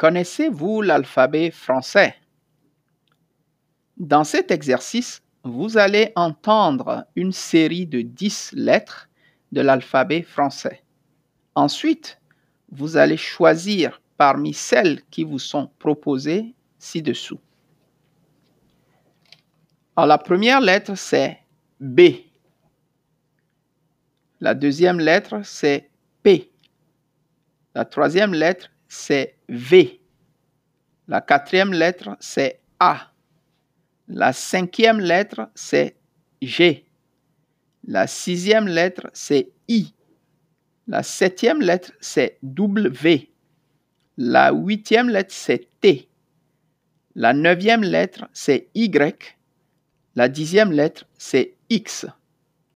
Connaissez-vous l'alphabet français? Dans cet exercice, vous allez entendre une série de 10 lettres de l'alphabet français. Ensuite, vous allez choisir parmi celles qui vous sont proposées ci-dessous. La première lettre, c'est B. La deuxième lettre, c'est P. La troisième lettre, c'est V. La quatrième lettre, c'est A. La cinquième lettre, c'est G. La sixième lettre, c'est I. La septième lettre, c'est W. La huitième lettre, c'est T. La neuvième lettre, c'est Y. La dixième lettre, c'est X.